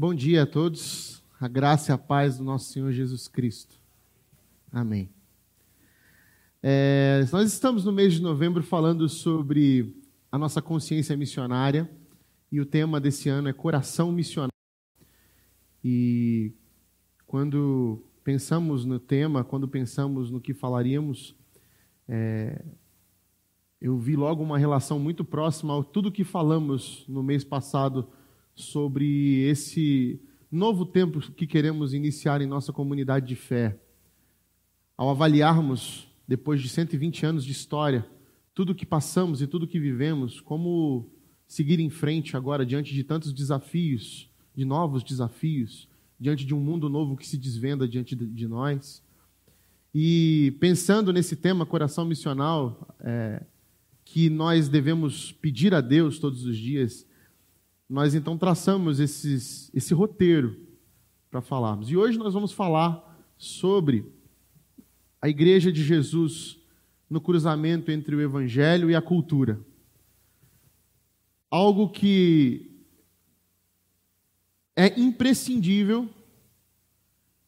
Bom dia a todos, a graça e a paz do nosso Senhor Jesus Cristo. Amém. É, nós estamos no mês de novembro falando sobre a nossa consciência missionária e o tema desse ano é coração missionário. E quando pensamos no tema, quando pensamos no que falaríamos, é, eu vi logo uma relação muito próxima ao tudo que falamos no mês passado sobre esse novo tempo que queremos iniciar em nossa comunidade de fé. Ao avaliarmos, depois de 120 anos de história, tudo que passamos e tudo que vivemos, como seguir em frente agora diante de tantos desafios, de novos desafios, diante de um mundo novo que se desvenda diante de nós. E pensando nesse tema, coração missional, é, que nós devemos pedir a Deus todos os dias, nós então traçamos esses, esse roteiro para falarmos. E hoje nós vamos falar sobre a Igreja de Jesus no cruzamento entre o Evangelho e a cultura. Algo que é imprescindível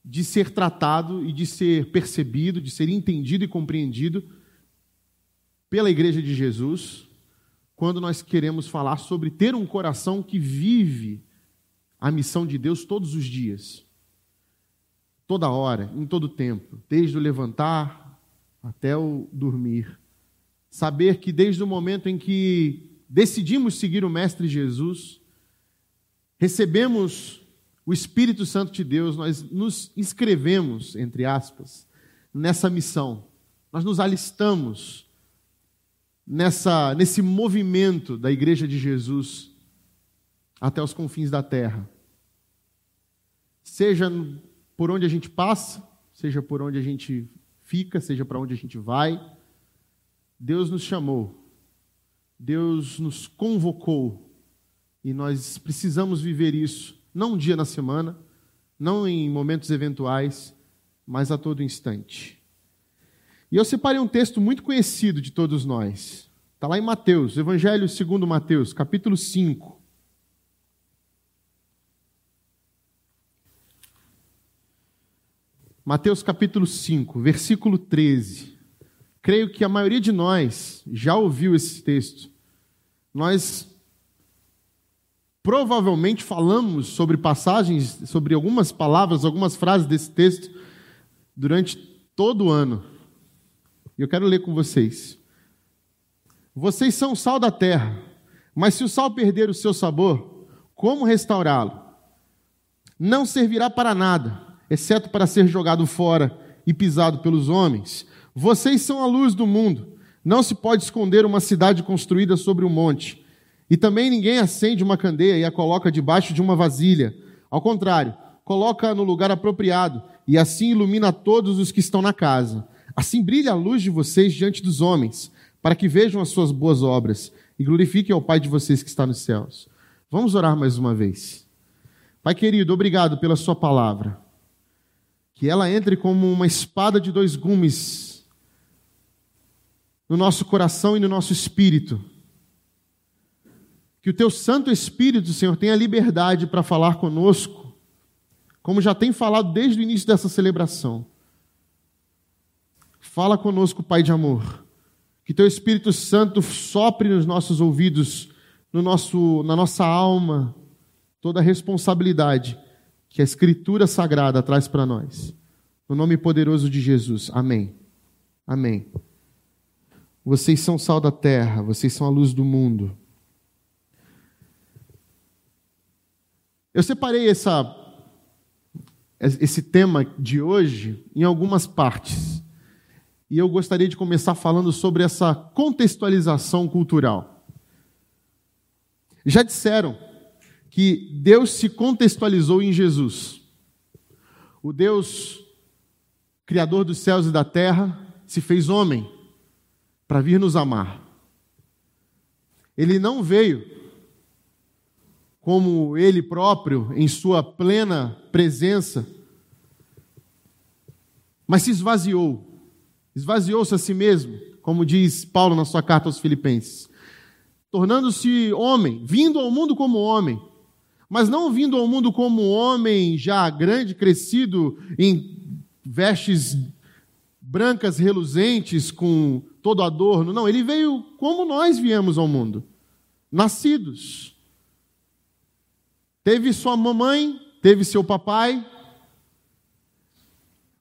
de ser tratado e de ser percebido, de ser entendido e compreendido pela Igreja de Jesus quando nós queremos falar sobre ter um coração que vive a missão de Deus todos os dias, toda hora, em todo tempo, desde o levantar até o dormir. Saber que desde o momento em que decidimos seguir o Mestre Jesus, recebemos o Espírito Santo de Deus, nós nos inscrevemos, entre aspas, nessa missão. Nós nos alistamos nessa, nesse movimento da Igreja de Jesus até os confins da terra. Seja por onde a gente passa, seja por onde a gente fica, seja para onde a gente vai, Deus nos chamou, Deus nos convocou e nós precisamos viver isso, não um dia na semana, não em momentos eventuais, mas a todo instante. E eu separei um texto muito conhecido de todos nós. Está lá em Mateus, Evangelho segundo Mateus, capítulo 5. Mateus capítulo 5, versículo 13. Creio que a maioria de nós já ouviu esse texto. Nós provavelmente falamos sobre passagens, sobre algumas palavras, algumas frases desse texto durante todo o ano. E eu quero ler com vocês. Vocês são o sal da terra, mas se o sal perder o seu sabor, como restaurá-lo? Não servirá para nada, exceto para ser jogado fora e pisado pelos homens. Vocês são a luz do mundo. Não se pode esconder uma cidade construída sobre um monte. E também ninguém acende uma candeia e a coloca debaixo de uma vasilha. Ao contrário, coloca no lugar apropriado e assim ilumina todos os que estão na casa. Assim brilha a luz de vocês diante dos homens, para que vejam as suas boas obras e glorifiquem ao Pai de vocês que está nos céus. Vamos orar mais uma vez. Pai querido, obrigado pela Sua palavra. Que ela entre como uma espada de dois gumes no nosso coração e no nosso espírito. Que o Teu Santo Espírito, Senhor, tenha liberdade para falar conosco, como já tem falado desde o início dessa celebração. Fala conosco, Pai de amor. Que teu Espírito Santo sopre nos nossos ouvidos, no nosso, na nossa alma, toda a responsabilidade que a Escritura Sagrada traz para nós. No nome poderoso de Jesus. Amém. Amém. Vocês são sal da terra, vocês são a luz do mundo. Eu separei essa, esse tema de hoje em algumas partes. E eu gostaria de começar falando sobre essa contextualização cultural. Já disseram que Deus se contextualizou em Jesus. O Deus Criador dos céus e da terra se fez homem para vir nos amar. Ele não veio como ele próprio, em sua plena presença, mas se esvaziou esvaziou-se a si mesmo, como diz Paulo na sua carta aos Filipenses, tornando-se homem, vindo ao mundo como homem, mas não vindo ao mundo como homem já grande, crescido, em vestes brancas reluzentes, com todo adorno. Não, ele veio como nós viemos ao mundo, nascidos. Teve sua mamãe, teve seu papai,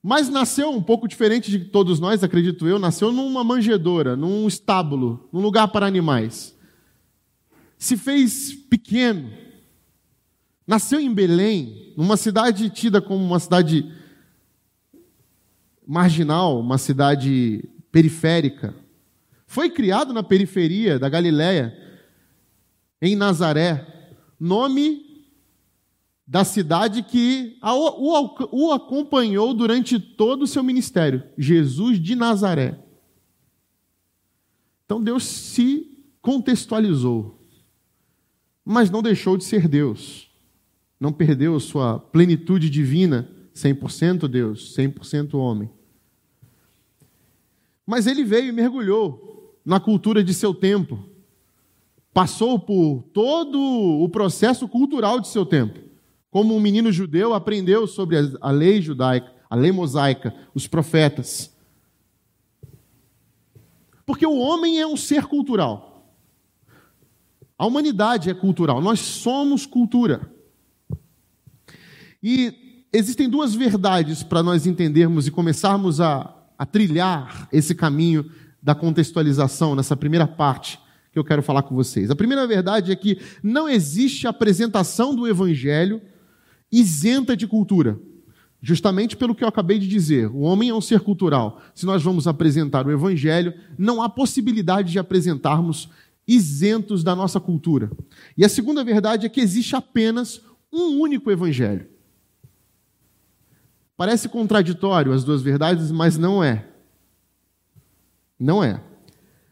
mas nasceu um pouco diferente de todos nós, acredito eu, nasceu numa manjedoura, num estábulo, num lugar para animais. Se fez pequeno. Nasceu em Belém, numa cidade tida como uma cidade marginal, uma cidade periférica. Foi criado na periferia da Galiléia, em Nazaré, nome da cidade que o acompanhou durante todo o seu ministério, Jesus de Nazaré. Então Deus se contextualizou, mas não deixou de ser Deus, não perdeu sua plenitude divina, 100% Deus, 100% homem. Mas ele veio e mergulhou na cultura de seu tempo, passou por todo o processo cultural de seu tempo como um menino judeu, aprendeu sobre a lei judaica, a lei mosaica, os profetas. Porque o homem é um ser cultural. A humanidade é cultural. Nós somos cultura. E existem duas verdades para nós entendermos e começarmos a, a trilhar esse caminho da contextualização nessa primeira parte que eu quero falar com vocês. A primeira verdade é que não existe apresentação do evangelho isenta de cultura. Justamente pelo que eu acabei de dizer, o homem é um ser cultural. Se nós vamos apresentar o evangelho, não há possibilidade de apresentarmos isentos da nossa cultura. E a segunda verdade é que existe apenas um único evangelho. Parece contraditório as duas verdades, mas não é. Não é.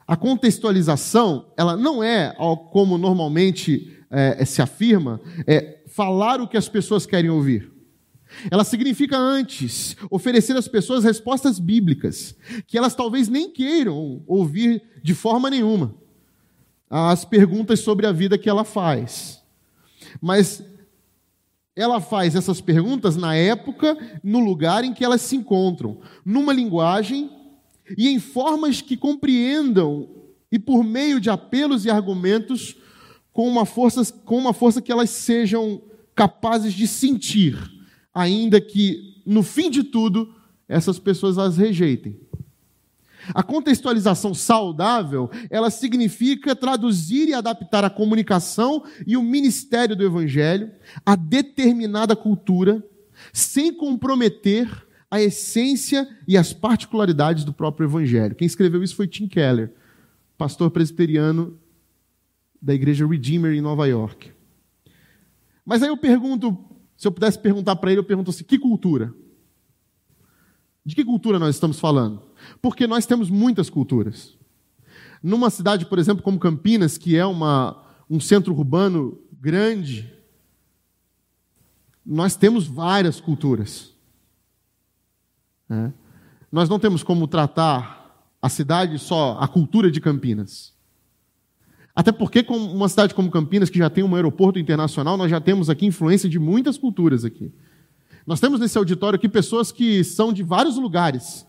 A contextualização, ela não é, como normalmente é, se afirma, é falar o que as pessoas querem ouvir. Ela significa antes oferecer às pessoas respostas bíblicas, que elas talvez nem queiram ouvir de forma nenhuma, as perguntas sobre a vida que ela faz. Mas ela faz essas perguntas na época, no lugar em que elas se encontram, numa linguagem e em formas que compreendam e por meio de apelos e argumentos com uma força, com uma força que elas sejam capazes de sentir, ainda que no fim de tudo essas pessoas as rejeitem. A contextualização saudável, ela significa traduzir e adaptar a comunicação e o ministério do evangelho a determinada cultura, sem comprometer a essência e as particularidades do próprio evangelho. Quem escreveu isso foi Tim Keller, pastor presbiteriano da igreja Redeemer em Nova York. Mas aí eu pergunto, se eu pudesse perguntar para ele, eu pergunto assim: que cultura? De que cultura nós estamos falando? Porque nós temos muitas culturas. Numa cidade, por exemplo, como Campinas, que é uma, um centro urbano grande, nós temos várias culturas. É. Nós não temos como tratar a cidade só, a cultura de Campinas. Até porque, com uma cidade como Campinas, que já tem um aeroporto internacional, nós já temos aqui influência de muitas culturas aqui. Nós temos nesse auditório aqui pessoas que são de vários lugares,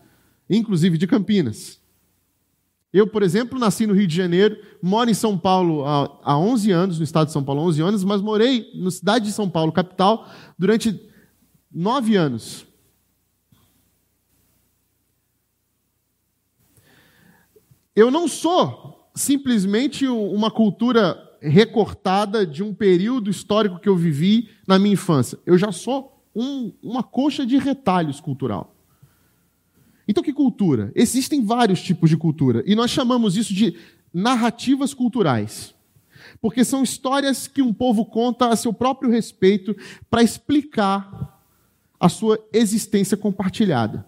inclusive de Campinas. Eu, por exemplo, nasci no Rio de Janeiro, moro em São Paulo há 11 anos, no estado de São Paulo há 11 anos, mas morei na cidade de São Paulo, capital, durante nove anos. Eu não sou simplesmente uma cultura recortada de um período histórico que eu vivi na minha infância. Eu já sou um, uma coxa de retalhos cultural. Então, que cultura? Existem vários tipos de cultura. E nós chamamos isso de narrativas culturais. Porque são histórias que um povo conta a seu próprio respeito para explicar a sua existência compartilhada.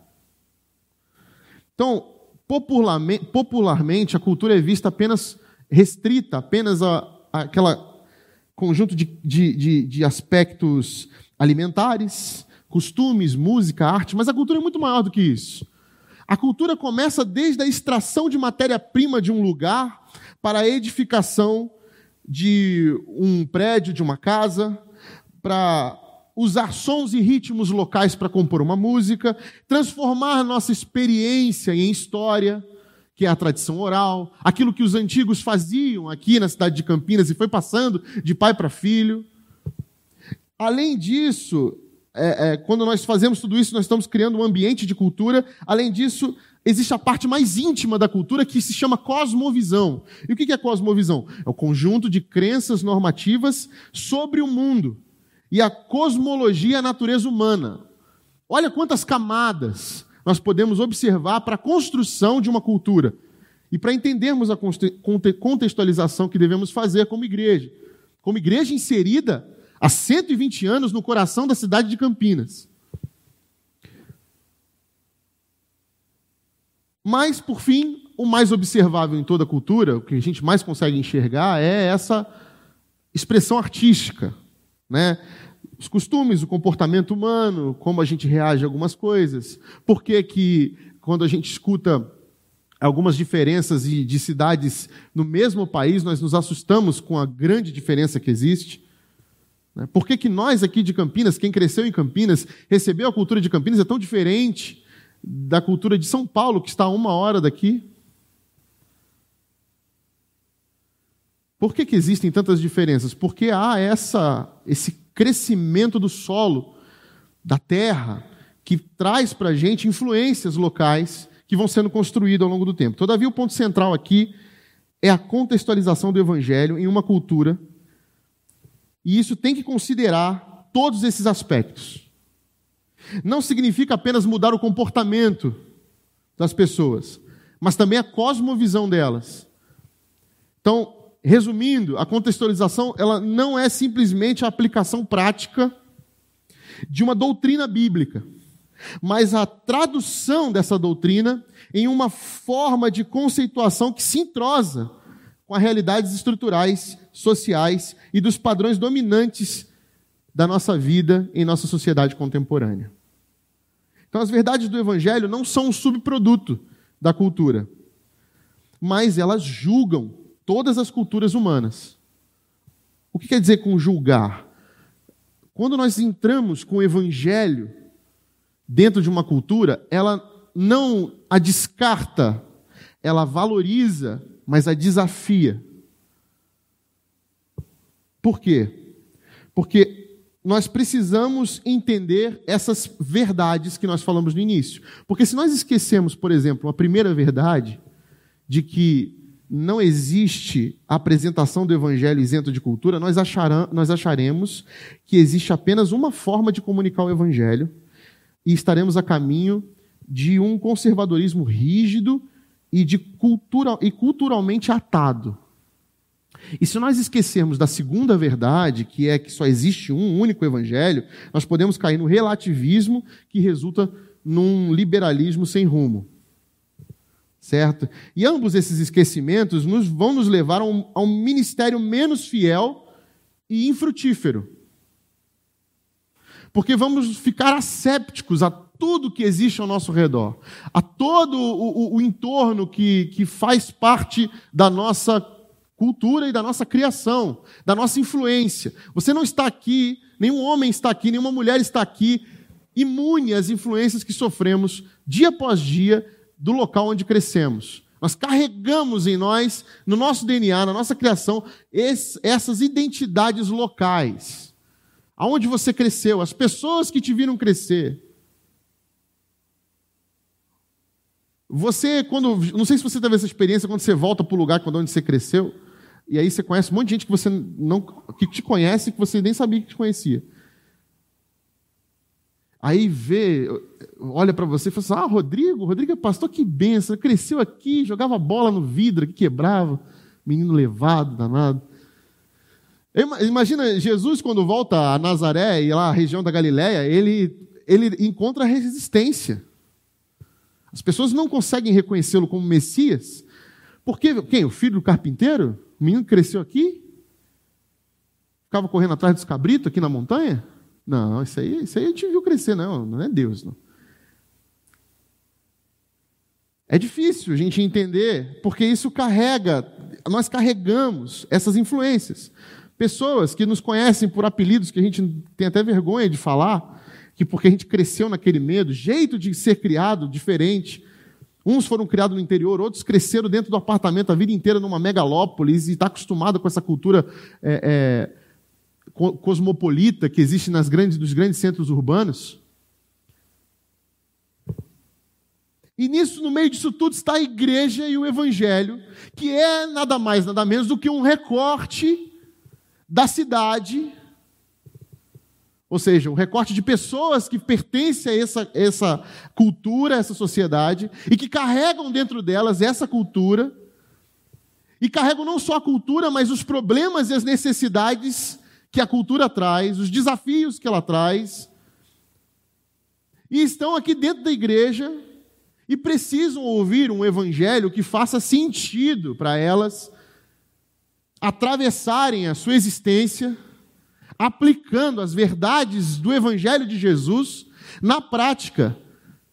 Então, popularmente, popularmente, a cultura é vista apenas restrita, apenas a, a aquela conjunto de, de, de, de aspectos alimentares, costumes, música, arte, mas a cultura é muito maior do que isso. A cultura começa desde a extração de matéria-prima de um lugar para a edificação de um prédio, de uma casa, para usar sons e ritmos locais para compor uma música, transformar nossa experiência em história, que é a tradição oral, aquilo que os antigos faziam aqui na cidade de Campinas e foi passando de pai para filho. Além disso, é, é, quando nós fazemos tudo isso, nós estamos criando um ambiente de cultura. Além disso, existe a parte mais íntima da cultura que se chama cosmovisão. E o que é cosmovisão? É o conjunto de crenças normativas sobre o mundo e a cosmologia a natureza humana. Olha quantas camadas nós podemos observar para a construção de uma cultura e para entendermos a contextualização que devemos fazer como igreja. Como igreja inserida há 120 anos no coração da cidade de Campinas. Mas, por fim, o mais observável em toda a cultura, o que a gente mais consegue enxergar, é essa expressão artística. Né? Os costumes, o comportamento humano, como a gente reage a algumas coisas. Por que, que quando a gente escuta algumas diferenças de cidades no mesmo país, nós nos assustamos com a grande diferença que existe? Né? Por que, que nós aqui de Campinas, quem cresceu em Campinas, recebeu a cultura de Campinas, é tão diferente da cultura de São Paulo, que está a uma hora daqui? Por que, que existem tantas diferenças? Porque há essa, esse crescimento do solo, da terra, que traz para a gente influências locais que vão sendo construídas ao longo do tempo. Todavia, o ponto central aqui é a contextualização do evangelho em uma cultura e isso tem que considerar todos esses aspectos. Não significa apenas mudar o comportamento das pessoas, mas também a cosmovisão delas. Então, resumindo, a contextualização ela não é simplesmente a aplicação prática de uma doutrina bíblica, mas a tradução dessa doutrina em uma forma de conceituação que se entrosa com as realidades estruturais, sociais e dos padrões dominantes da nossa vida em nossa sociedade contemporânea. Então, as verdades do Evangelho não são um subproduto da cultura, mas elas julgam todas as culturas humanas. O que quer dizer com julgar? Quando nós entramos com o Evangelho dentro de uma cultura, ela não a descarta, ela valoriza mas a desafia. Por quê? Porque nós precisamos entender essas verdades que nós falamos no início. Porque se nós esquecemos, por exemplo, a primeira verdade, de que não existe apresentação do evangelho isento de cultura, nós, nós acharemos que existe apenas uma forma de comunicar o evangelho e estaremos a caminho de um conservadorismo rígido e, de cultura, e culturalmente atado. E se nós esquecermos da segunda verdade, que é que só existe um único evangelho, nós podemos cair no relativismo que resulta num liberalismo sem rumo. Certo? E ambos esses esquecimentos nos, vão nos levar a um, a um ministério menos fiel e infrutífero. Porque vamos ficar assépticos a tudo que existe ao nosso redor, a todo o, o, o entorno que, que faz parte da nossa cultura e da nossa criação, da nossa influência. Você não está aqui, nenhum homem está aqui, nenhuma mulher está aqui, imune às influências que sofremos dia após dia do local onde crescemos. Nós carregamos em nós, no nosso DNA, na nossa criação, esse, essas identidades locais. Aonde você cresceu, as pessoas que te viram crescer. Você, quando. Não sei se você teve essa experiência quando você volta para o lugar onde você cresceu, e aí você conhece um monte de gente que você não. que te conhece que você nem sabia que te conhecia. Aí vê, olha para você e fala assim: Ah, Rodrigo, Rodrigo é pastor, que benção, cresceu aqui, jogava bola no vidro, que quebrava, menino levado, danado. Imagina Jesus quando volta a Nazaré e lá a região da Galiléia, ele, ele encontra resistência. As pessoas não conseguem reconhecê-lo como Messias, porque quem? O filho do carpinteiro? O menino cresceu aqui? Ficava correndo atrás dos cabritos aqui na montanha? Não, isso aí, isso aí a gente viu crescer, não, não é Deus. Não. É difícil a gente entender, porque isso carrega, nós carregamos essas influências. Pessoas que nos conhecem por apelidos que a gente tem até vergonha de falar, que porque a gente cresceu naquele medo, jeito de ser criado diferente. Uns foram criados no interior, outros cresceram dentro do apartamento a vida inteira numa megalópolis e está acostumado com essa cultura é, é, cosmopolita que existe nas grandes, nos grandes centros urbanos. E nisso, no meio disso tudo, está a igreja e o evangelho, que é nada mais, nada menos do que um recorte da cidade ou seja, um recorte de pessoas que pertencem a essa, essa cultura, essa sociedade, e que carregam dentro delas essa cultura, e carregam não só a cultura, mas os problemas e as necessidades que a cultura traz, os desafios que ela traz, e estão aqui dentro da igreja e precisam ouvir um evangelho que faça sentido para elas atravessarem a sua existência aplicando as verdades do Evangelho de Jesus na prática,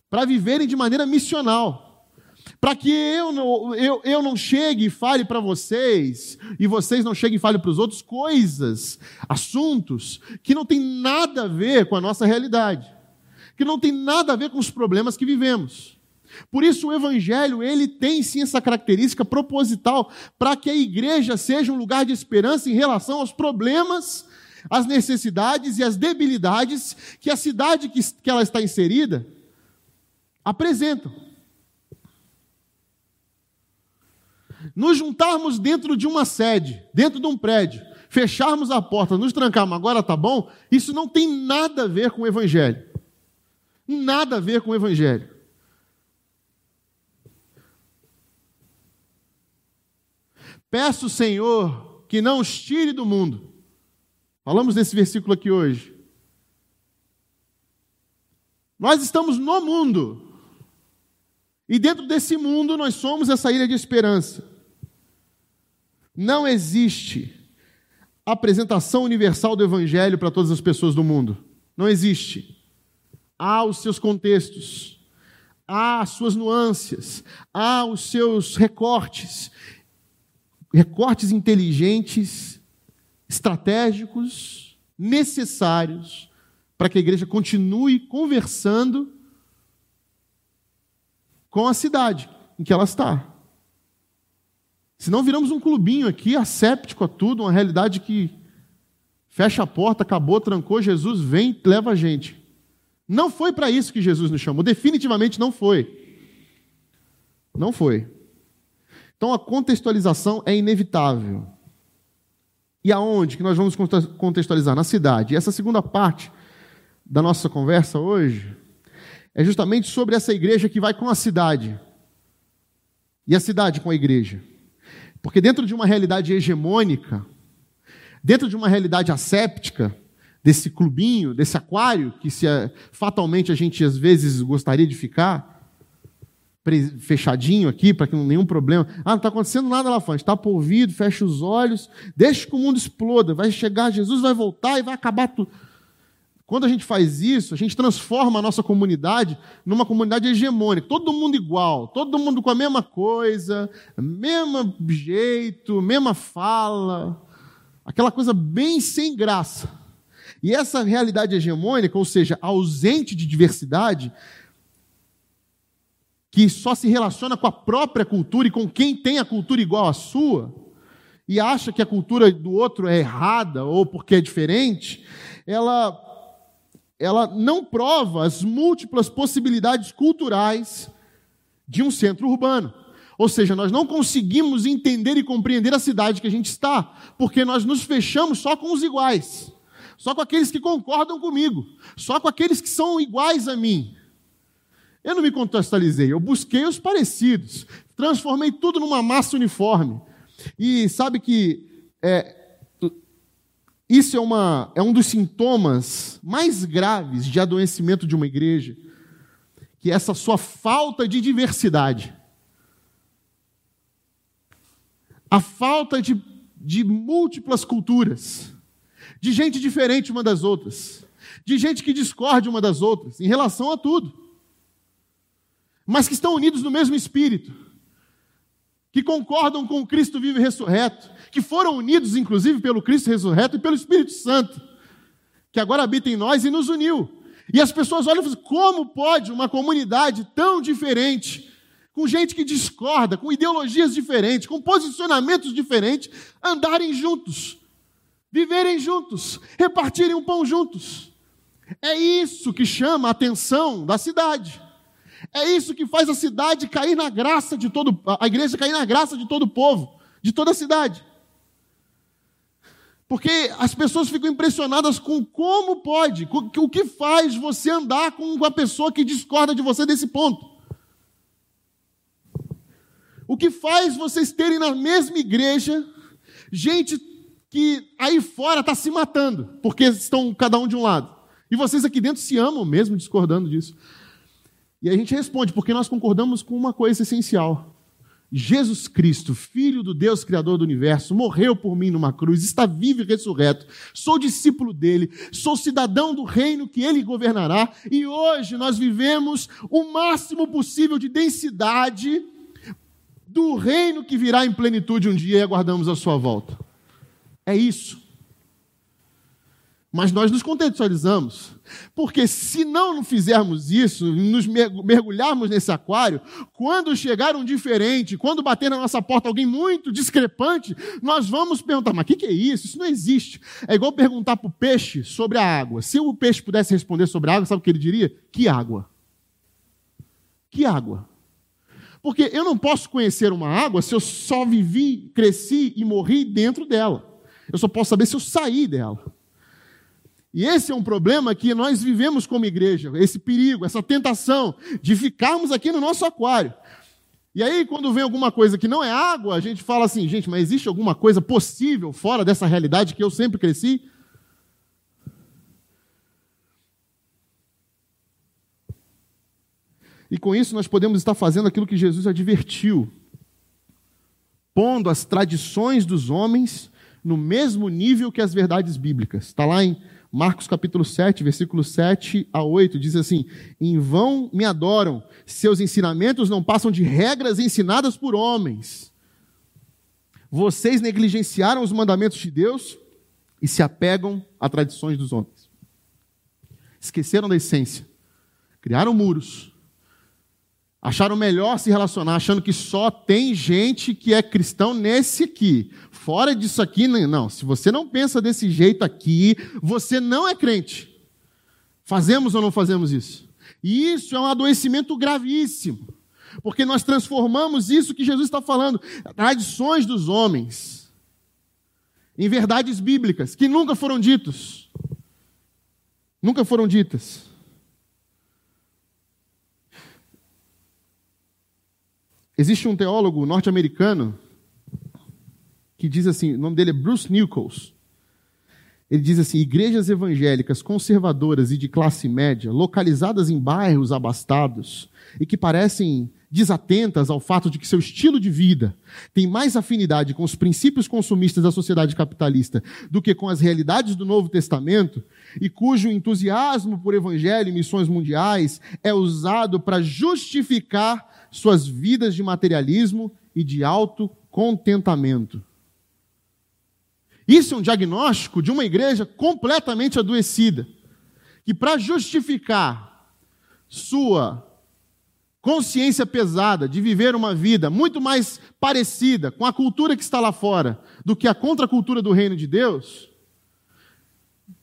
para viverem de maneira missional. Para que eu não, eu, eu não chegue e fale para vocês, e vocês não cheguem e falem para os outros coisas, assuntos, que não tem nada a ver com a nossa realidade, que não tem nada a ver com os problemas que vivemos. Por isso o evangelho, ele tem sim essa característica proposital para que a igreja seja um lugar de esperança em relação aos problemas as necessidades e as debilidades que a cidade que, que ela está inserida apresentam. Nos juntarmos dentro de uma sede, dentro de um prédio, fecharmos a porta, nos trancarmos, agora tá bom, isso não tem nada a ver com o Evangelho. Nada a ver com o Evangelho. Peço, Senhor, que não os tire do mundo, Falamos desse versículo aqui hoje. Nós estamos no mundo. E dentro desse mundo nós somos essa ilha de esperança. Não existe apresentação universal do evangelho para todas as pessoas do mundo. Não existe. Há os seus contextos, há as suas nuances, há os seus recortes, recortes inteligentes estratégicos, necessários, para que a igreja continue conversando com a cidade em que ela está. Senão viramos um clubinho aqui, asséptico a tudo, uma realidade que fecha a porta, acabou, trancou, Jesus vem, leva a gente. Não foi para isso que Jesus nos chamou, definitivamente não foi. Não foi. Então a contextualização é inevitável. E aonde que nós vamos contextualizar? Na cidade. E essa segunda parte da nossa conversa hoje é justamente sobre essa igreja que vai com a cidade. E a cidade com a igreja. Porque dentro de uma realidade hegemônica, dentro de uma realidade asséptica, desse clubinho, desse aquário, que se, eh, fatalmente a gente às vezes gostaria de ficar, fechadinho aqui, para que não nenhum problema. Ah, não está acontecendo nada lá fora. Está por ouvido, fecha os olhos, deixa que o mundo exploda. Vai chegar, Jesus vai voltar e vai acabar tudo. Quando a gente faz isso, a gente transforma a nossa comunidade numa comunidade hegemônica. Todo mundo igual, todo mundo com a mesma coisa, mesmo jeito, mesma fala. Aquela coisa bem sem graça. E essa realidade hegemônica, ou seja, ausente de diversidade, que só se relaciona com a própria cultura e com quem tem a cultura igual à sua, e acha que a cultura do outro é errada ou porque é diferente, ela, ela não prova as múltiplas possibilidades culturais de um centro urbano. Ou seja, nós não conseguimos entender e compreender a cidade que a gente está, porque nós nos fechamos só com os iguais, só com aqueles que concordam comigo, só com aqueles que são iguais a mim. Eu não me contextualizei, eu busquei os parecidos, transformei tudo numa massa uniforme. E sabe que é, isso é, uma, é um dos sintomas mais graves de adoecimento de uma igreja, que é essa sua falta de diversidade. A falta de, de múltiplas culturas, de gente diferente uma das outras, de gente que discorde uma das outras em relação a tudo mas que estão unidos no mesmo espírito. Que concordam com o Cristo vivo e ressurreto, que foram unidos, inclusive, pelo Cristo ressurreto e pelo Espírito Santo, que agora habita em nós e nos uniu. E as pessoas olham e falam: como pode uma comunidade tão diferente, com gente que discorda, com ideologias diferentes, com posicionamentos diferentes, andarem juntos, viverem juntos, repartirem um pão juntos? É isso que chama a atenção da cidade. É isso que faz a cidade cair na graça de todo, a igreja cair na graça de todo o povo, de toda a cidade. Porque as pessoas ficam impressionadas com como pode, o que faz você andar com uma pessoa que discorda de você desse ponto. O que faz vocês terem na mesma igreja gente que aí fora está se matando, porque estão cada um de um lado. E vocês aqui dentro se amam mesmo discordando disso. E a gente responde, porque nós concordamos com uma coisa essencial. Jesus Cristo, Filho do Deus Criador do universo, morreu por mim numa cruz, está vivo e ressurreto. Sou discípulo dele, sou cidadão do reino que ele governará, e hoje nós vivemos o máximo possível de densidade do reino que virá em plenitude um dia e aguardamos a sua volta. É isso. Mas nós nos contextualizamos, porque se não fizermos isso, nos mergulharmos nesse aquário, quando chegar um diferente, quando bater na nossa porta alguém muito discrepante, nós vamos perguntar: mas o que, que é isso? Isso não existe. É igual perguntar para o peixe sobre a água. Se o peixe pudesse responder sobre a água, sabe o que ele diria? Que água? Que água? Porque eu não posso conhecer uma água se eu só vivi, cresci e morri dentro dela. Eu só posso saber se eu saí dela. E esse é um problema que nós vivemos como igreja, esse perigo, essa tentação de ficarmos aqui no nosso aquário. E aí, quando vem alguma coisa que não é água, a gente fala assim, gente, mas existe alguma coisa possível fora dessa realidade que eu sempre cresci? E com isso nós podemos estar fazendo aquilo que Jesus advertiu, pondo as tradições dos homens no mesmo nível que as verdades bíblicas. Está lá em Marcos capítulo 7, versículos 7 a 8, diz assim: Em vão me adoram, seus ensinamentos não passam de regras ensinadas por homens. Vocês negligenciaram os mandamentos de Deus e se apegam a tradições dos homens. Esqueceram da essência, criaram muros, Acharam melhor se relacionar, achando que só tem gente que é cristão nesse aqui. Fora disso aqui, não. Se você não pensa desse jeito aqui, você não é crente. Fazemos ou não fazemos isso? E isso é um adoecimento gravíssimo. Porque nós transformamos isso que Jesus está falando, tradições dos homens, em verdades bíblicas que nunca foram ditos. Nunca foram ditas. Existe um teólogo norte-americano que diz assim, o nome dele é Bruce Nichols. Ele diz assim: igrejas evangélicas conservadoras e de classe média, localizadas em bairros abastados e que parecem desatentas ao fato de que seu estilo de vida tem mais afinidade com os princípios consumistas da sociedade capitalista do que com as realidades do Novo Testamento, e cujo entusiasmo por evangelho e missões mundiais é usado para justificar suas vidas de materialismo e de autocontentamento. Isso é um diagnóstico de uma igreja completamente adoecida, que para justificar sua consciência pesada de viver uma vida muito mais parecida com a cultura que está lá fora do que a contracultura do reino de Deus,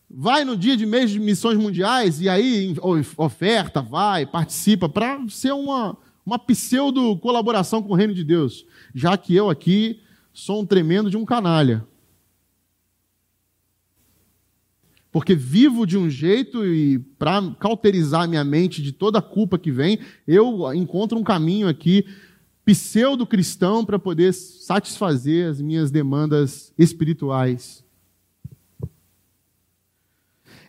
vai no dia de mês de missões mundiais e aí oferta, vai, participa para ser uma uma pseudo colaboração com o reino de Deus, já que eu aqui sou um tremendo de um canalha. Porque vivo de um jeito e para cauterizar minha mente de toda a culpa que vem, eu encontro um caminho aqui pseudo-cristão para poder satisfazer as minhas demandas espirituais.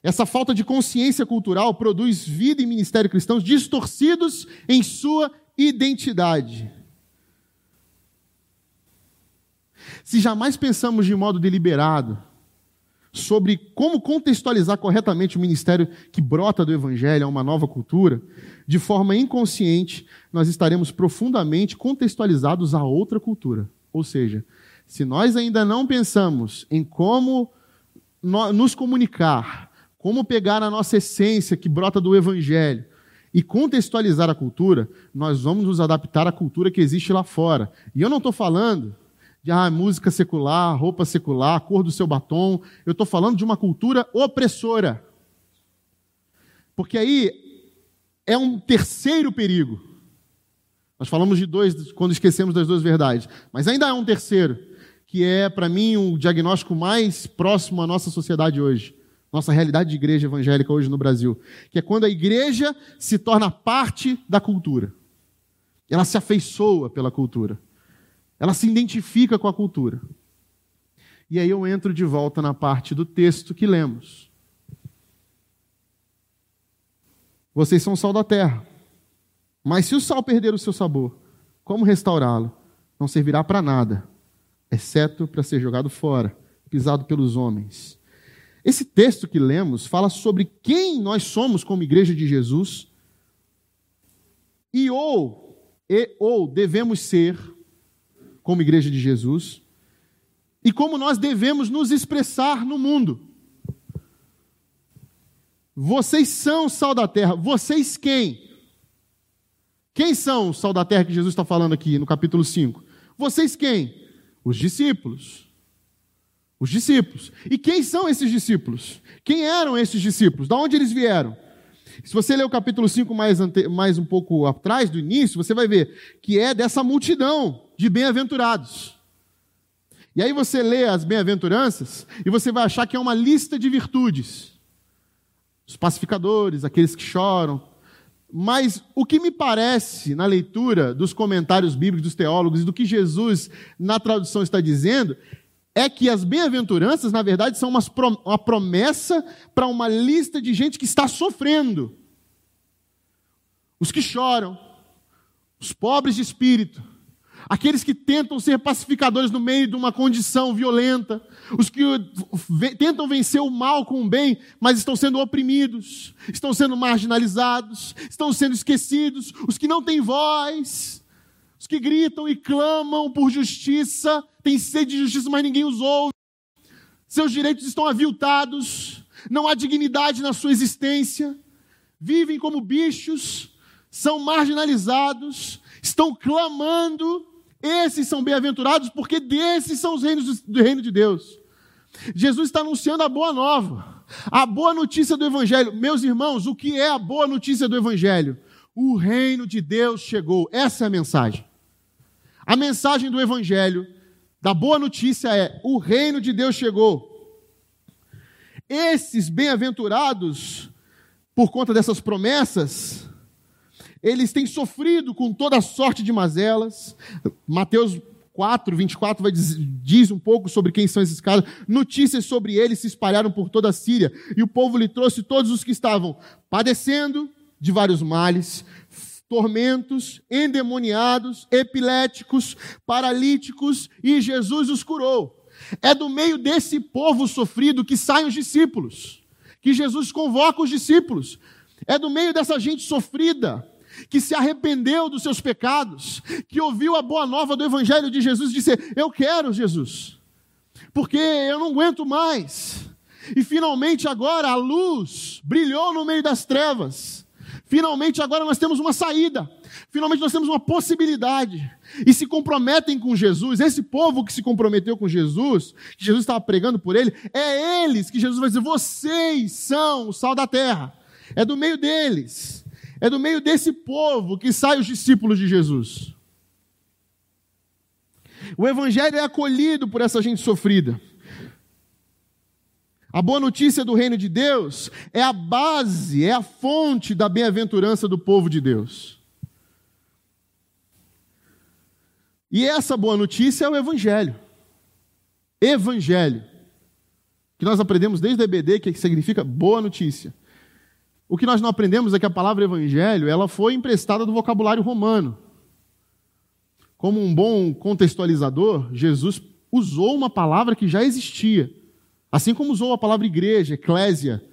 Essa falta de consciência cultural produz vida e ministério cristãos distorcidos em sua identidade. Se jamais pensamos de modo deliberado sobre como contextualizar corretamente o ministério que brota do Evangelho a uma nova cultura, de forma inconsciente, nós estaremos profundamente contextualizados a outra cultura. Ou seja, se nós ainda não pensamos em como nos comunicar, como pegar a nossa essência que brota do Evangelho e contextualizar a cultura, nós vamos nos adaptar à cultura que existe lá fora. E eu não estou falando de ah, música secular, roupa secular, cor do seu batom. Eu estou falando de uma cultura opressora. Porque aí é um terceiro perigo. Nós falamos de dois quando esquecemos das duas verdades, mas ainda há um terceiro, que é, para mim, o diagnóstico mais próximo à nossa sociedade hoje, nossa realidade de igreja evangélica hoje no Brasil, que é quando a igreja se torna parte da cultura. Ela se afeiçoa pela cultura. Ela se identifica com a cultura. E aí eu entro de volta na parte do texto que lemos. Vocês são sal da terra. Mas se o sal perder o seu sabor, como restaurá-lo? Não servirá para nada, exceto para ser jogado fora, pisado pelos homens. Esse texto que lemos fala sobre quem nós somos como igreja de Jesus e ou, e, ou devemos ser como igreja de Jesus e como nós devemos nos expressar no mundo. Vocês são sal da terra. Vocês quem? Quem são o sal da terra que Jesus está falando aqui no capítulo 5? Vocês quem? Os discípulos. Os discípulos. E quem são esses discípulos? Quem eram esses discípulos? Da onde eles vieram? Se você ler o capítulo 5 mais, ante... mais um pouco atrás do início, você vai ver que é dessa multidão de bem-aventurados. E aí você lê as bem-aventuranças e você vai achar que é uma lista de virtudes. Os pacificadores, aqueles que choram. Mas o que me parece na leitura dos comentários bíblicos dos teólogos e do que Jesus na tradução está dizendo é que as bem-aventuranças, na verdade, são uma promessa para uma lista de gente que está sofrendo. Os que choram, os pobres de espírito, aqueles que tentam ser pacificadores no meio de uma condição violenta, os que tentam vencer o mal com o bem, mas estão sendo oprimidos, estão sendo marginalizados, estão sendo esquecidos, os que não têm voz, os que gritam e clamam por justiça, têm sede de justiça, mas ninguém os ouve. Seus direitos estão aviltados, não há dignidade na sua existência, vivem como bichos, são marginalizados, estão clamando. Esses são bem-aventurados porque desses são os reinos do reino de Deus. Jesus está anunciando a boa nova, a boa notícia do Evangelho. Meus irmãos, o que é a boa notícia do Evangelho? O reino de Deus chegou. Essa é a mensagem. A mensagem do Evangelho da boa notícia é: o reino de Deus chegou. Esses bem-aventurados, por conta dessas promessas, eles têm sofrido com toda sorte de mazelas. Mateus 4, 24 vai diz, diz um pouco sobre quem são esses caras. Notícias sobre eles se espalharam por toda a Síria, e o povo lhe trouxe todos os que estavam padecendo de vários males, tormentos, endemoniados, epiléticos, paralíticos, e Jesus os curou. É do meio desse povo sofrido que saem os discípulos, que Jesus convoca os discípulos. É do meio dessa gente sofrida, que se arrependeu dos seus pecados, que ouviu a boa nova do Evangelho de Jesus e disse: Eu quero Jesus, porque eu não aguento mais. E finalmente agora a luz brilhou no meio das trevas. Finalmente agora nós temos uma saída. Finalmente nós temos uma possibilidade. E se comprometem com Jesus. Esse povo que se comprometeu com Jesus, que Jesus estava pregando por ele, é eles que Jesus vai dizer: vocês são o sal da terra. É do meio deles. É do meio desse povo que saem os discípulos de Jesus. O evangelho é acolhido por essa gente sofrida. A boa notícia do reino de Deus é a base, é a fonte da bem-aventurança do povo de Deus. E essa boa notícia é o Evangelho. Evangelho. Que nós aprendemos desde a EBD, que significa boa notícia. O que nós não aprendemos é que a palavra evangelho, ela foi emprestada do vocabulário romano. Como um bom contextualizador, Jesus usou uma palavra que já existia Assim como usou a palavra igreja, eclésia,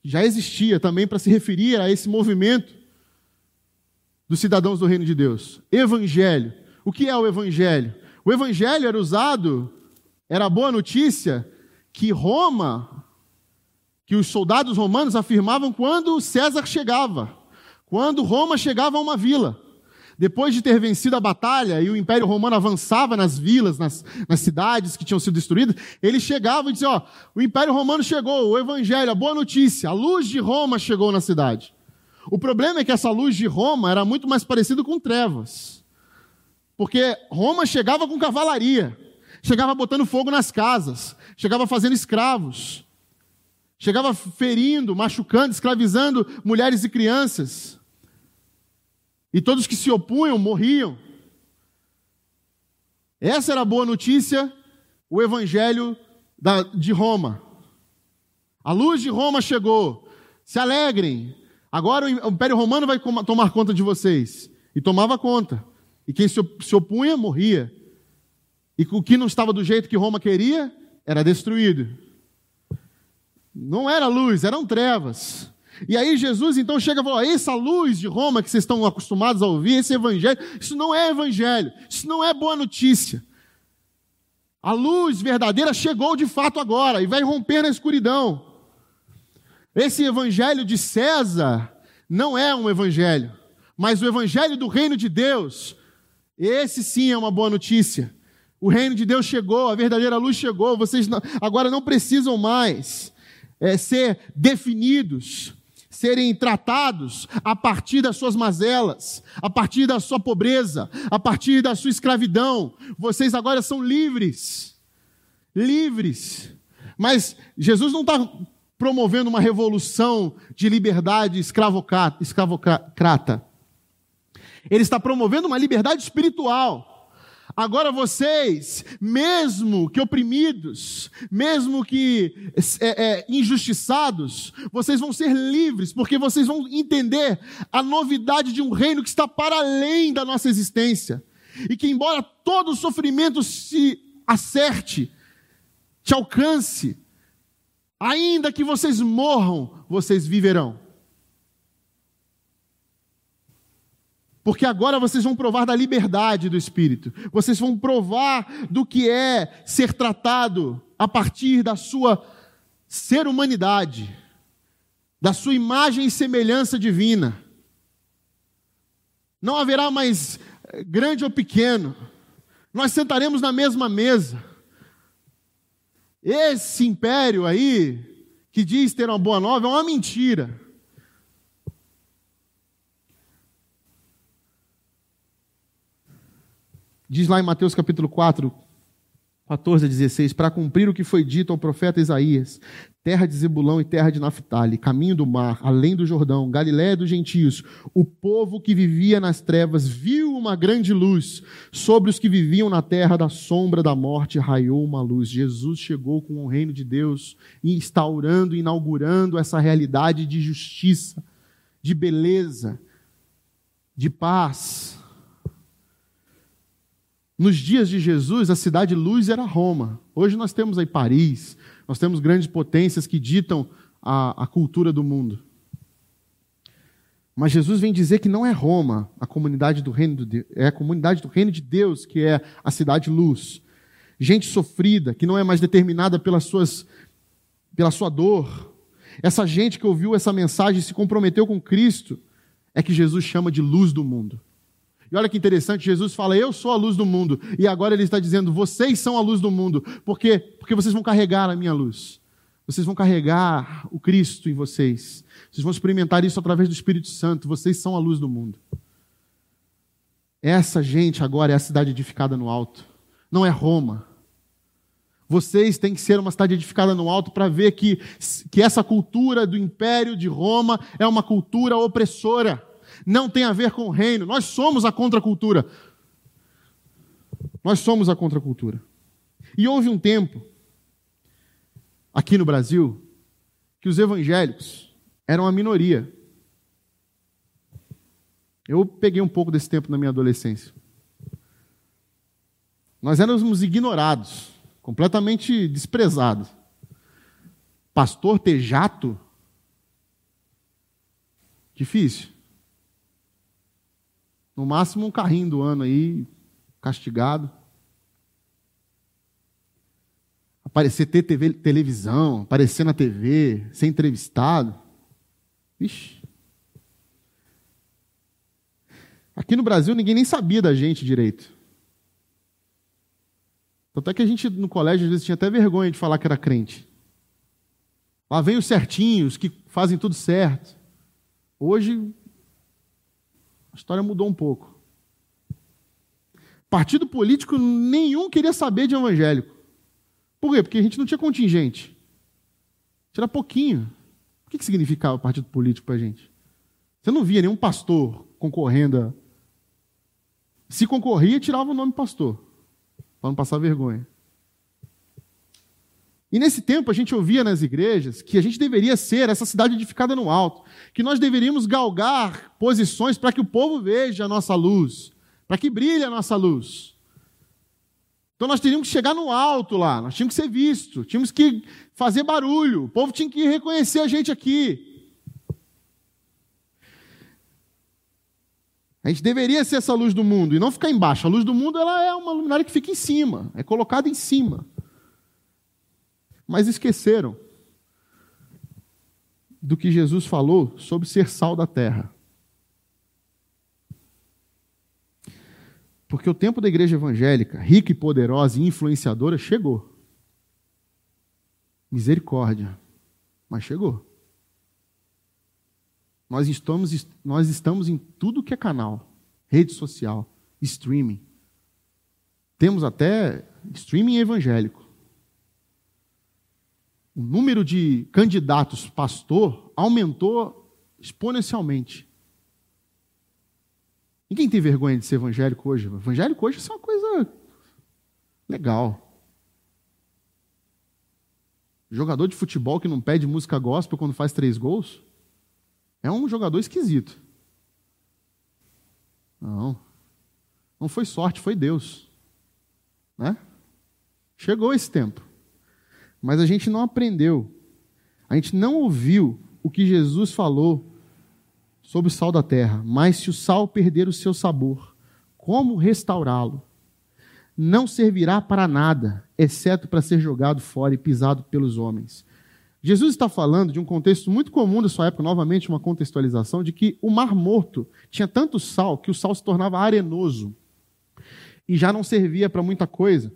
que já existia também para se referir a esse movimento dos cidadãos do reino de Deus. Evangelho. O que é o evangelho? O evangelho era usado, era a boa notícia que Roma, que os soldados romanos afirmavam quando César chegava, quando Roma chegava a uma vila. Depois de ter vencido a batalha e o Império Romano avançava nas vilas, nas, nas cidades que tinham sido destruídas, ele chegava e dizia: Ó, o Império Romano chegou, o Evangelho, a boa notícia, a luz de Roma chegou na cidade. O problema é que essa luz de Roma era muito mais parecida com trevas. Porque Roma chegava com cavalaria, chegava botando fogo nas casas, chegava fazendo escravos, chegava ferindo, machucando, escravizando mulheres e crianças. E todos que se opunham morriam. Essa era a boa notícia, o evangelho da, de Roma. A luz de Roma chegou. Se alegrem. Agora o Império Romano vai tomar conta de vocês. E tomava conta. E quem se opunha, morria. E o que não estava do jeito que Roma queria, era destruído. Não era luz, eram trevas. E aí Jesus então chega e fala: essa luz de Roma que vocês estão acostumados a ouvir, esse evangelho, isso não é evangelho, isso não é boa notícia. A luz verdadeira chegou de fato agora e vai romper na escuridão. Esse evangelho de César não é um evangelho, mas o evangelho do reino de Deus esse sim é uma boa notícia. O reino de Deus chegou, a verdadeira luz chegou. Vocês agora não precisam mais é, ser definidos, serem tratados a partir das suas mazelas, a partir da sua pobreza, a partir da sua escravidão. Vocês agora são livres. Livres. Mas Jesus não está promovendo uma revolução de liberdade escravocrata. Ele está promovendo uma liberdade espiritual. Agora vocês, mesmo que oprimidos, mesmo que é, é, injustiçados, vocês vão ser livres, porque vocês vão entender a novidade de um reino que está para além da nossa existência. E que, embora todo sofrimento se acerte, te alcance, ainda que vocês morram, vocês viverão. Porque agora vocês vão provar da liberdade do Espírito. Vocês vão provar do que é ser tratado a partir da sua ser humanidade, da sua imagem e semelhança divina. Não haverá mais eh, grande ou pequeno. Nós sentaremos na mesma mesa. Esse império aí, que diz ter uma boa nova, é uma mentira. Diz lá em Mateus capítulo 4, 14 a 16, para cumprir o que foi dito ao profeta Isaías, terra de Zebulão e terra de Naphtali, caminho do mar, além do Jordão, Galiléia dos gentios, o povo que vivia nas trevas viu uma grande luz, sobre os que viviam na terra da sombra da morte raiou uma luz. Jesus chegou com o reino de Deus, instaurando, inaugurando essa realidade de justiça, de beleza, de paz, nos dias de Jesus, a cidade luz era Roma. Hoje nós temos aí Paris, nós temos grandes potências que ditam a, a cultura do mundo. Mas Jesus vem dizer que não é Roma a comunidade do reino de Deus, é a comunidade do reino de Deus que é a cidade luz. Gente sofrida, que não é mais determinada pelas suas, pela sua dor. Essa gente que ouviu essa mensagem e se comprometeu com Cristo, é que Jesus chama de luz do mundo. E olha que interessante, Jesus fala: Eu sou a luz do mundo. E agora ele está dizendo: Vocês são a luz do mundo. Por quê? Porque vocês vão carregar a minha luz. Vocês vão carregar o Cristo em vocês. Vocês vão experimentar isso através do Espírito Santo. Vocês são a luz do mundo. Essa gente agora é a cidade edificada no alto. Não é Roma. Vocês têm que ser uma cidade edificada no alto para ver que, que essa cultura do império de Roma é uma cultura opressora não tem a ver com o reino. Nós somos a contracultura. Nós somos a contracultura. E houve um tempo, aqui no Brasil, que os evangélicos eram a minoria. Eu peguei um pouco desse tempo na minha adolescência. Nós éramos ignorados, completamente desprezados. pastor ter jato? Difícil. No máximo um carrinho do ano aí, castigado. Aparecer ter TV, televisão, aparecer na TV, ser entrevistado. Vixe. Aqui no Brasil ninguém nem sabia da gente direito. Tanto é que a gente no colégio às vezes tinha até vergonha de falar que era crente. Lá vem os certinhos, que fazem tudo certo. Hoje, a história mudou um pouco. Partido político nenhum queria saber de evangélico. Por quê? Porque a gente não tinha contingente. Era pouquinho. O que significava partido político para a gente? Você não via nenhum pastor concorrendo a se concorria, tirava o nome pastor, para não passar vergonha. E nesse tempo a gente ouvia nas igrejas que a gente deveria ser essa cidade edificada no alto, que nós deveríamos galgar posições para que o povo veja a nossa luz, para que brilhe a nossa luz. Então nós teríamos que chegar no alto lá, nós tínhamos que ser vistos, tínhamos que fazer barulho, o povo tinha que reconhecer a gente aqui. A gente deveria ser essa luz do mundo e não ficar embaixo. A luz do mundo ela é uma luminária que fica em cima, é colocada em cima. Mas esqueceram do que Jesus falou sobre ser sal da terra. Porque o tempo da igreja evangélica, rica e poderosa e influenciadora, chegou. Misericórdia. Mas chegou. Nós estamos, nós estamos em tudo que é canal, rede social, streaming. Temos até streaming evangélico. O número de candidatos pastor aumentou exponencialmente. Ninguém tem vergonha de ser evangélico hoje. Evangélico hoje é uma coisa legal. Jogador de futebol que não pede música gospel quando faz três gols? É um jogador esquisito. Não. Não foi sorte, foi Deus. Né? Chegou esse tempo. Mas a gente não aprendeu. A gente não ouviu o que Jesus falou sobre o sal da terra. Mas se o sal perder o seu sabor, como restaurá-lo? Não servirá para nada, exceto para ser jogado fora e pisado pelos homens. Jesus está falando de um contexto muito comum da sua época, novamente uma contextualização, de que o Mar Morto tinha tanto sal que o sal se tornava arenoso e já não servia para muita coisa,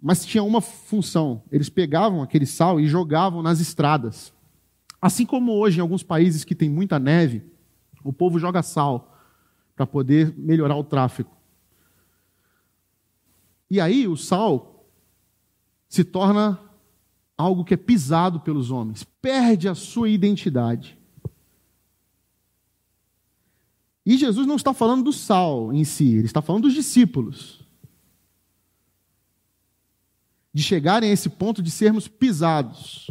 mas tinha uma função: eles pegavam aquele sal e jogavam nas estradas. Assim como hoje, em alguns países que tem muita neve, o povo joga sal para poder melhorar o tráfego. E aí o sal se torna algo que é pisado pelos homens, perde a sua identidade. E Jesus não está falando do sal em si, ele está falando dos discípulos. De chegarem a esse ponto de sermos pisados.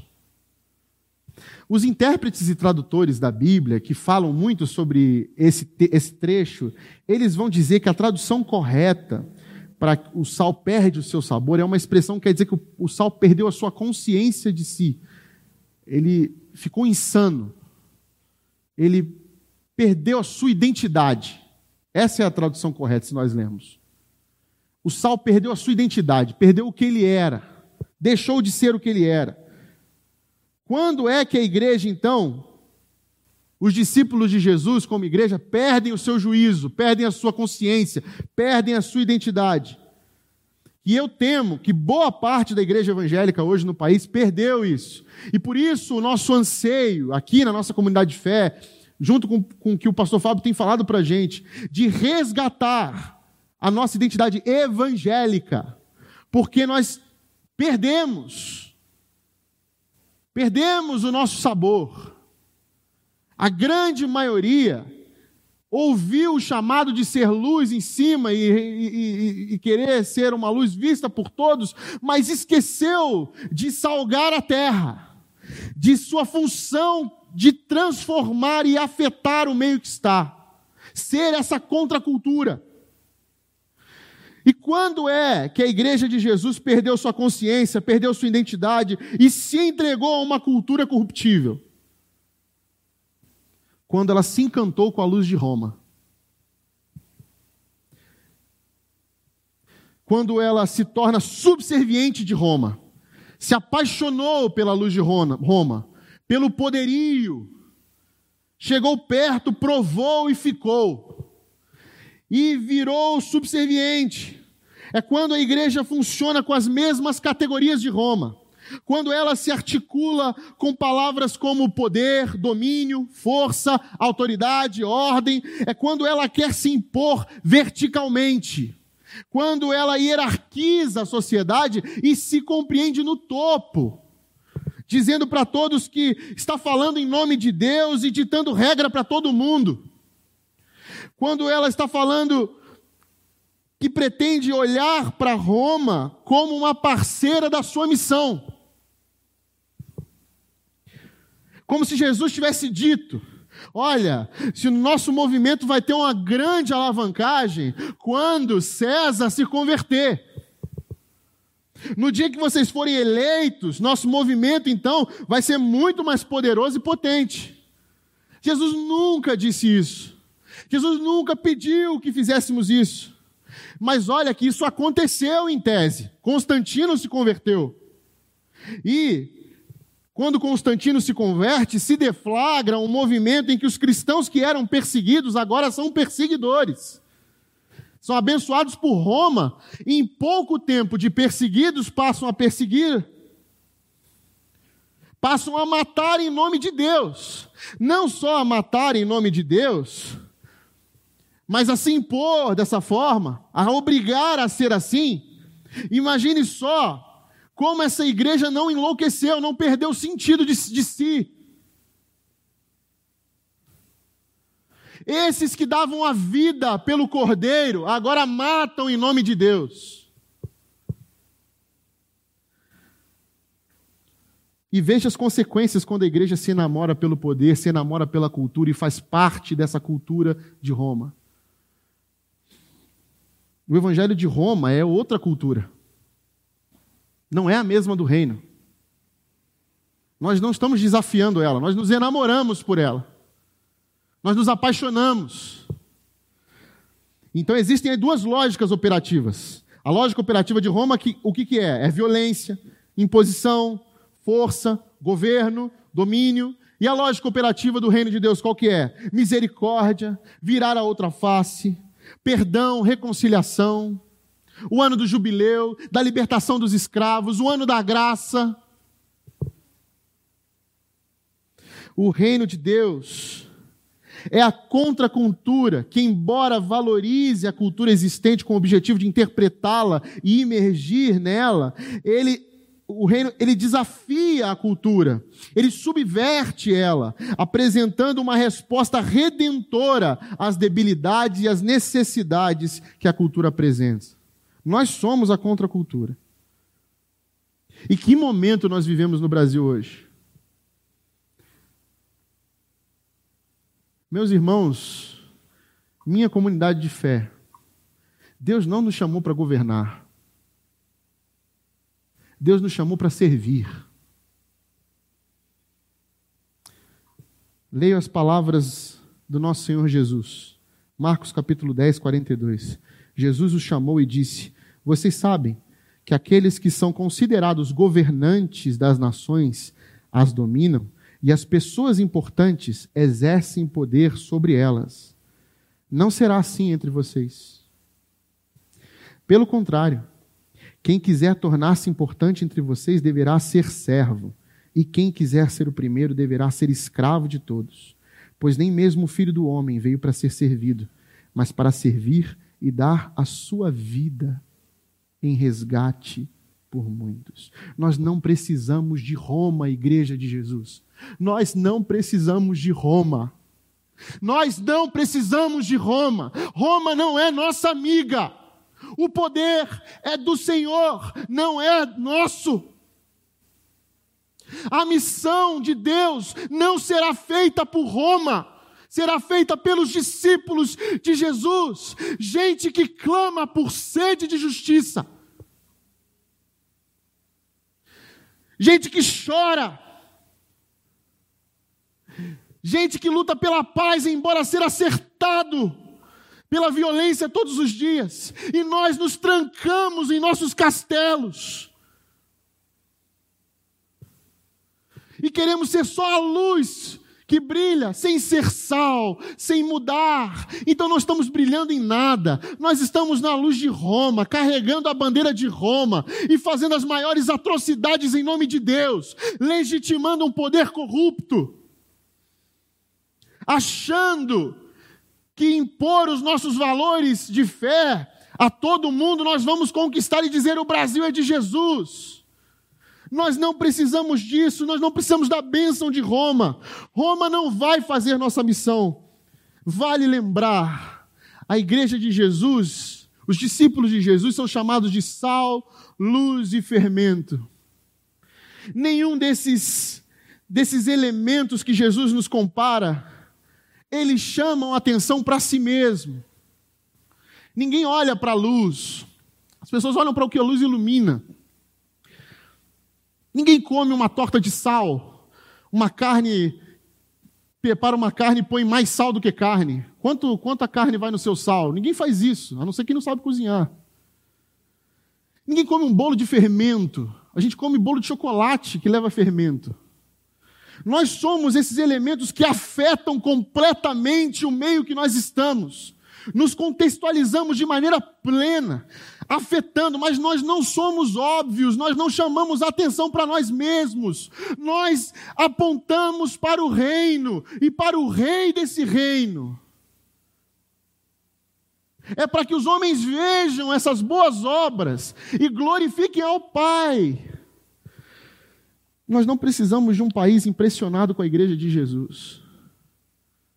Os intérpretes e tradutores da Bíblia, que falam muito sobre esse, esse trecho, eles vão dizer que a tradução correta para o sal perde o seu sabor, é uma expressão que quer dizer que o, o sal perdeu a sua consciência de si. Ele ficou insano. Ele perdeu a sua identidade. Essa é a tradução correta, se nós lermos. O sal perdeu a sua identidade, perdeu o que ele era, deixou de ser o que ele era. Quando é que a igreja, então, os discípulos de Jesus, como igreja, perdem o seu juízo, perdem a sua consciência, perdem a sua identidade. E eu temo que boa parte da igreja evangélica hoje no país perdeu isso. E por isso o nosso anseio aqui na nossa comunidade de fé, junto com, com o que o pastor Fábio tem falado para a gente, de resgatar a nossa identidade evangélica, porque nós perdemos, perdemos o nosso sabor a grande maioria ouviu o chamado de ser luz em cima e, e, e, querer ser uma luz vista por todos, mas esqueceu de salgar a terra, de sua função de transformar e afetar o meio que está, ser essa contracultura. E quando é que a igreja de Jesus perdeu sua consciência, perdeu sua identidade e se entregou a uma cultura corruptível? Quando ela se encantou com a luz de Roma. Quando ela se torna subserviente de Roma, se apaixonou pela luz de Roma, pelo poderio, chegou perto, provou e ficou, e virou subserviente. É quando a igreja funciona com as mesmas categorias de Roma. Quando ela se articula com palavras como poder, domínio, força, autoridade, ordem, é quando ela quer se impor verticalmente. Quando ela hierarquiza a sociedade e se compreende no topo, dizendo para todos que está falando em nome de Deus e ditando regra para todo mundo. Quando ela está falando que pretende olhar para Roma como uma parceira da sua missão. Como se Jesus tivesse dito: Olha, se o nosso movimento vai ter uma grande alavancagem quando César se converter. No dia que vocês forem eleitos, nosso movimento então vai ser muito mais poderoso e potente. Jesus nunca disse isso. Jesus nunca pediu que fizéssemos isso. Mas olha que isso aconteceu em tese. Constantino se converteu. E quando Constantino se converte, se deflagra um movimento em que os cristãos que eram perseguidos agora são perseguidores. São abençoados por Roma, e em pouco tempo de perseguidos passam a perseguir, passam a matar em nome de Deus. Não só a matar em nome de Deus, mas a se impor dessa forma, a obrigar a ser assim. Imagine só como essa igreja não enlouqueceu, não perdeu o sentido de, de si. Esses que davam a vida pelo cordeiro, agora matam em nome de Deus. E veja as consequências quando a igreja se enamora pelo poder, se enamora pela cultura e faz parte dessa cultura de Roma. O Evangelho de Roma é outra cultura. Não é a mesma do reino. Nós não estamos desafiando ela, nós nos enamoramos por ela. Nós nos apaixonamos. Então existem duas lógicas operativas. A lógica operativa de Roma, que, o que, que é? É violência, imposição, força, governo, domínio. E a lógica operativa do reino de Deus, qual que é? Misericórdia, virar a outra face, perdão, reconciliação, o ano do jubileu, da libertação dos escravos, o ano da graça. O reino de Deus é a contracultura que, embora valorize a cultura existente com o objetivo de interpretá-la e imergir nela, ele o reino ele desafia a cultura, ele subverte ela, apresentando uma resposta redentora às debilidades e às necessidades que a cultura apresenta. Nós somos a contracultura. E que momento nós vivemos no Brasil hoje? Meus irmãos, minha comunidade de fé, Deus não nos chamou para governar. Deus nos chamou para servir. Leio as palavras do nosso Senhor Jesus. Marcos capítulo 10, 42. Jesus os chamou e disse: Vocês sabem que aqueles que são considerados governantes das nações as dominam, e as pessoas importantes exercem poder sobre elas. Não será assim entre vocês. Pelo contrário, quem quiser tornar-se importante entre vocês deverá ser servo, e quem quiser ser o primeiro deverá ser escravo de todos. Pois nem mesmo o filho do homem veio para ser servido, mas para servir e dar a sua vida em resgate por muitos. Nós não precisamos de Roma, Igreja de Jesus. Nós não precisamos de Roma. Nós não precisamos de Roma. Roma não é nossa amiga. O poder é do Senhor, não é nosso. A missão de Deus não será feita por Roma, será feita pelos discípulos de Jesus, gente que clama por sede de justiça, gente que chora, gente que luta pela paz, embora ser acertado pela violência todos os dias, e nós nos trancamos em nossos castelos. E queremos ser só a luz que brilha sem ser sal, sem mudar. Então não estamos brilhando em nada. Nós estamos na luz de Roma, carregando a bandeira de Roma e fazendo as maiores atrocidades em nome de Deus, legitimando um poder corrupto, achando que impor os nossos valores de fé a todo mundo nós vamos conquistar e dizer o Brasil é de Jesus. Nós não precisamos disso, nós não precisamos da bênção de Roma. Roma não vai fazer nossa missão. Vale lembrar, a igreja de Jesus, os discípulos de Jesus são chamados de sal, luz e fermento. Nenhum desses, desses elementos que Jesus nos compara, eles chamam atenção para si mesmo. Ninguém olha para a luz. As pessoas olham para o que a luz ilumina. Ninguém come uma torta de sal, uma carne, prepara uma carne e põe mais sal do que carne. Quanto, quanta carne vai no seu sal? Ninguém faz isso, a não ser quem não sabe cozinhar. Ninguém come um bolo de fermento. A gente come bolo de chocolate que leva fermento. Nós somos esses elementos que afetam completamente o meio que nós estamos. Nos contextualizamos de maneira plena afetando, mas nós não somos óbvios, nós não chamamos atenção para nós mesmos, nós apontamos para o reino e para o rei desse reino. É para que os homens vejam essas boas obras e glorifiquem ao Pai. Nós não precisamos de um país impressionado com a igreja de Jesus.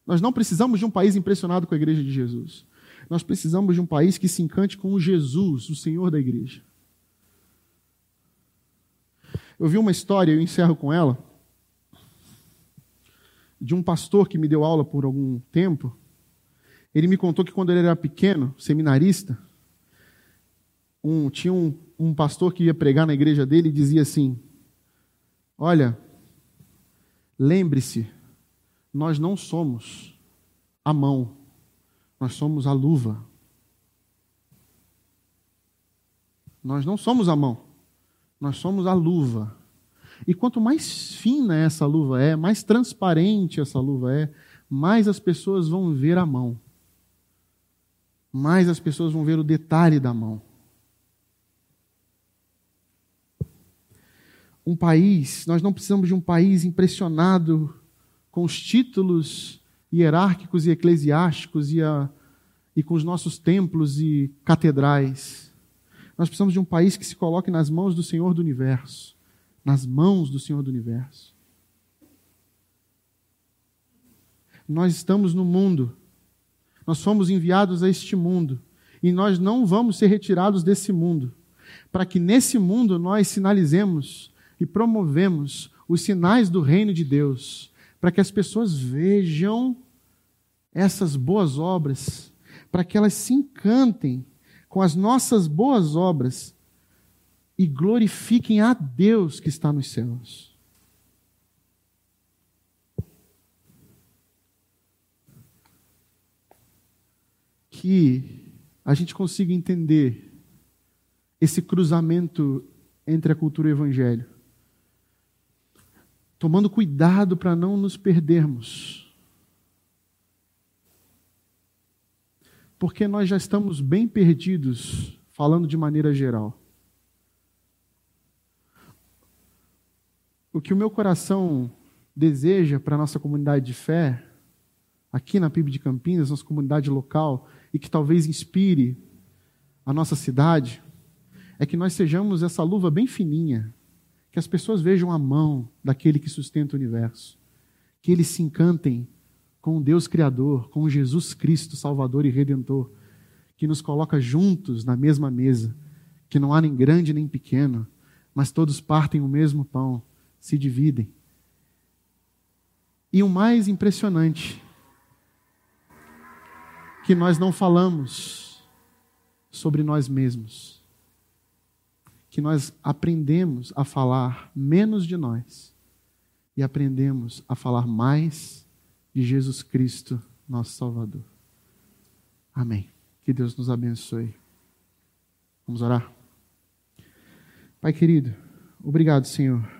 Nós não precisamos de um país impressionado com a igreja de Jesus. Nós precisamos de um país que se encante com o Jesus, o Senhor da igreja. Eu vi uma história, eu encerro com ela, de um pastor que me deu aula por algum tempo. Ele me contou que quando ele era pequeno, seminarista, um, tinha um, um pastor que ia pregar na igreja dele e dizia assim: Olha, lembre-se, nós não somos a mão, nós somos a luva. Nós não somos a mão, nós somos a luva. E quanto mais fina essa luva é, mais transparente essa luva é, mais as pessoas vão ver a mão. Mais as pessoas vão ver o detalhe da mão. Um país, nós não precisamos de um país impressionado com os títulos hierárquicos e eclesiásticos e, a, e com os nossos templos e catedrais. Nós precisamos de um país que se coloque nas mãos do Senhor do universo. Nas mãos do Senhor do universo. Nós estamos no mundo. Nós fomos enviados a este mundo. E nós não vamos ser retirados desse mundo. Para que nesse mundo nós sinalizemos e promovemos os sinais do reino de Deus para que as pessoas vejam essas boas obras, para que elas se encantem com as nossas boas obras e glorifiquem a Deus que está nos céus. Que a gente consiga entender esse cruzamento entre a cultura e o evangelho tomando cuidado para não nos perdermos. Porque nós já estamos bem perdidos, falando de maneira geral. O que o meu coração deseja para a nossa comunidade de fé, aqui na PIB de Campinas, nossa comunidade local, e que talvez inspire a nossa cidade, é que nós sejamos essa luva bem fininha, que as pessoas vejam a mão daquele que sustenta o universo, que eles se encantem com o Deus Criador, com Jesus Cristo, Salvador e Redentor, que nos coloca juntos na mesma mesa, que não há nem grande nem pequeno, mas todos partem o mesmo pão, se dividem. E o mais impressionante que nós não falamos sobre nós mesmos, que nós aprendemos a falar menos de nós e aprendemos a falar mais de Jesus Cristo, nosso Salvador. Amém. Que Deus nos abençoe. Vamos orar? Pai querido, obrigado, Senhor,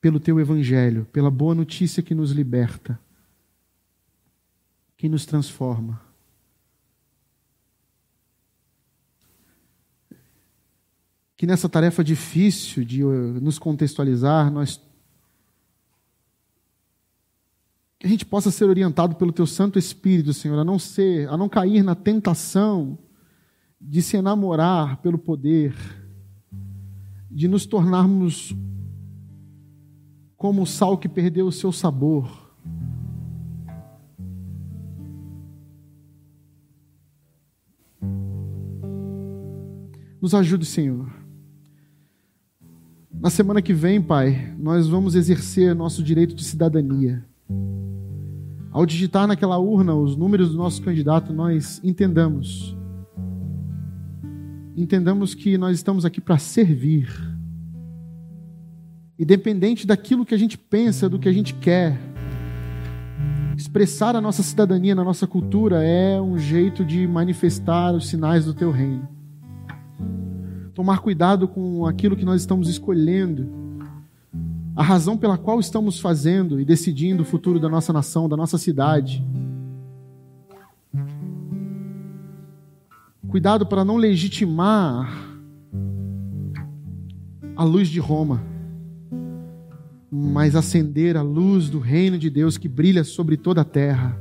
pelo teu evangelho, pela boa notícia que nos liberta, que nos transforma. Que nessa tarefa difícil de uh, nos contextualizar, nós que a gente possa ser orientado pelo teu Santo Espírito, Senhor, a não ser, a não cair na tentação de se enamorar pelo poder, de nos tornarmos como o sal que perdeu o seu sabor. Nos ajude, Senhor. Na semana que vem, Pai, nós vamos exercer nosso direito de cidadania. Ao digitar naquela urna os números do nosso candidato, nós entendamos entendamos que nós estamos aqui para servir. Independente daquilo que a gente pensa, do que a gente quer, expressar a nossa cidadania na nossa cultura é um jeito de manifestar os sinais do teu reino. Tomar cuidado com aquilo que nós estamos escolhendo, a razão pela qual estamos fazendo e decidindo o futuro da nossa nação, da nossa cidade. Cuidado para não legitimar a luz de Roma, mas acender a luz do reino de Deus que brilha sobre toda a terra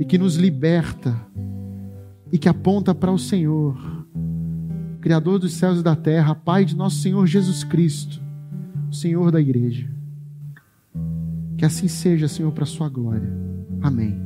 e que nos liberta e que aponta para o Senhor, Criador dos céus e da terra, Pai de nosso Senhor Jesus Cristo, Senhor da igreja. Que assim seja, Senhor, para a sua glória. Amém.